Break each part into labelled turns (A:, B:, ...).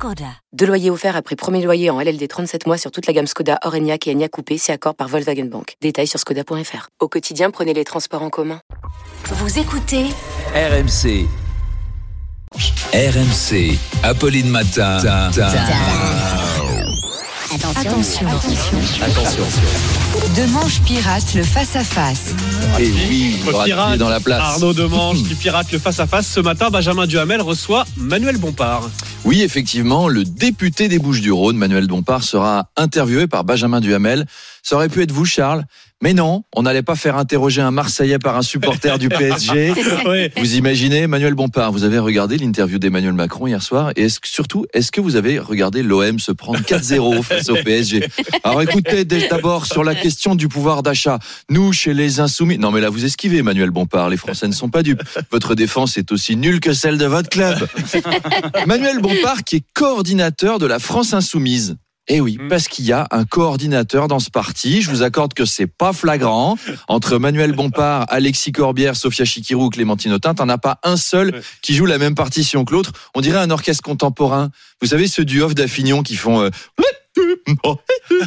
A: Skoda. Deux loyers offerts après premier loyer en LLD 37 mois sur toute la gamme Skoda, Orenia et Enya Coupé, c'est accord par Volkswagen Bank. Détails sur skoda.fr. Au quotidien, prenez les transports en commun.
B: Vous écoutez
C: RMC. RMC. Apolline Matin.
B: Attention.
C: Attention.
B: Demanche pirate le face-à-face.
D: Et oui,
E: pirate,
D: est dans la place.
E: Arnaud Demange qui pirate le face-à-face. Ce matin, Benjamin Duhamel reçoit Manuel Bompard.
D: Oui, effectivement, le député des Bouches-du-Rhône, Manuel Dompard, sera interviewé par Benjamin Duhamel. Ça aurait pu être vous, Charles, mais non, on n'allait pas faire interroger un Marseillais par un supporter du PSG.
E: Oui.
D: Vous imaginez, Manuel Bompard, vous avez regardé l'interview d'Emmanuel Macron hier soir, et est-ce que, surtout, est-ce que vous avez regardé l'OM se prendre 4-0 face au PSG Alors écoutez, dès- d'abord sur la question du pouvoir d'achat, nous chez les Insoumis, non mais là vous esquivez, Emmanuel Bompard, les Français ne sont pas dupes. Votre défense est aussi nulle que celle de votre club. Manuel Bompard qui est coordinateur de la France Insoumise. Eh oui,
E: Mm.
D: parce qu'il y a un coordinateur dans ce parti. Je vous accorde que c'est pas flagrant. Entre Manuel Bompard, Alexis Corbière, Sophia Chikirou ou Clémentine Autain, t'en as pas un seul qui joue la même partition que l'autre. On dirait un orchestre contemporain. Vous savez, ceux du off d'Affignon qui font... euh,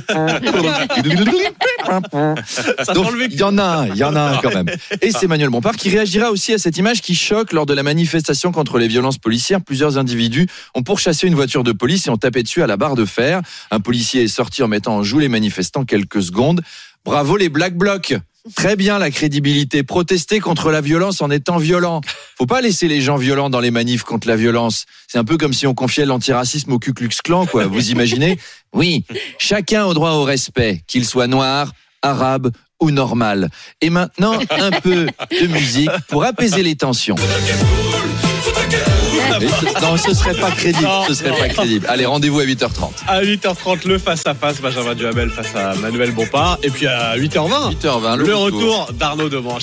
E: Ça
D: Donc,
E: vécu.
D: il y en a un, il y en a un quand même. Et c'est Emmanuel Bompard qui réagira aussi à cette image qui choque lors de la manifestation contre les violences policières. Plusieurs individus ont pourchassé une voiture de police et ont tapé dessus à la barre de fer. Un policier est sorti en mettant en joue les manifestants quelques secondes. Bravo les Black Blocs. Très bien la crédibilité. Protester contre la violence en étant violent. Faut pas laisser les gens violents dans les manifs contre la violence. C'est un peu comme si on confiait l'antiracisme au Ku Klux Klan, quoi. Vous imaginez? Oui. Chacun a droit au respect, qu'il soit noir, arabe ou normal. Et maintenant, un peu de musique pour apaiser les tensions. Ce- non, ce serait pas crédible. Ce serait pas crédible. Allez, rendez-vous à 8h30.
E: À 8h30, le face-à-face, Benjamin Duhamel face à Manuel Bompard. Et puis à 8h20,
D: 8h20,
E: le retour d'Arnaud Demange.